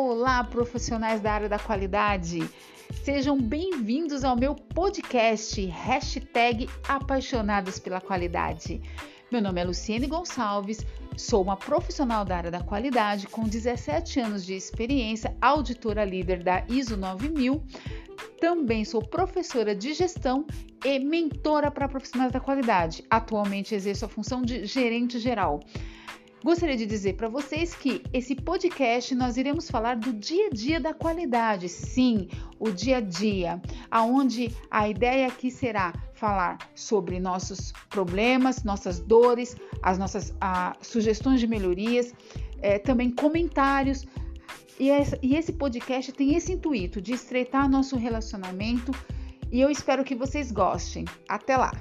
Olá, profissionais da área da qualidade! Sejam bem-vindos ao meu podcast, hashtag Apaixonados pela Qualidade. Meu nome é Luciene Gonçalves, sou uma profissional da área da qualidade com 17 anos de experiência, auditora líder da ISO 9000. Também sou professora de gestão e mentora para profissionais da qualidade. Atualmente exerço a função de gerente geral. Gostaria de dizer para vocês que esse podcast nós iremos falar do dia a dia da qualidade, sim, o dia a dia, aonde a ideia aqui será falar sobre nossos problemas, nossas dores, as nossas ah, sugestões de melhorias, eh, também comentários. E, essa, e esse podcast tem esse intuito de estreitar nosso relacionamento e eu espero que vocês gostem. Até lá!